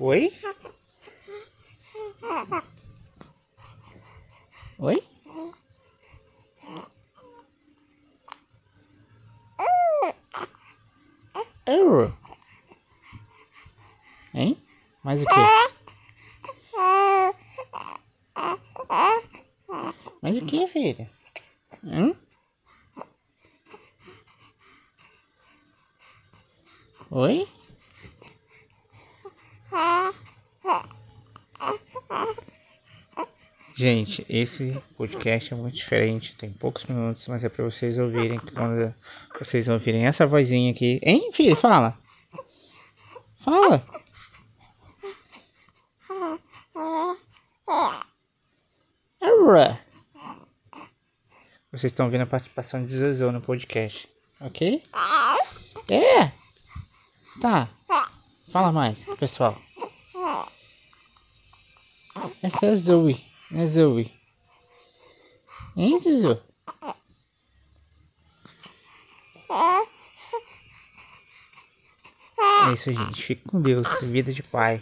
Oi? Oi? Eu. Hein? Mais o quê? Mais o que, filha? Hum? Oi? Gente, esse podcast é muito diferente, tem poucos minutos, mas é para vocês ouvirem quando vocês ouvirem essa vozinha aqui. Hein, filho? Fala. Fala. Vocês estão vendo a participação de Zozô no podcast, ok? É. Tá. Fala mais, pessoal. Essa é a Zoe, né, Zoe? Hein, Zuzu? É isso, gente. Fique com Deus. Vida de pai.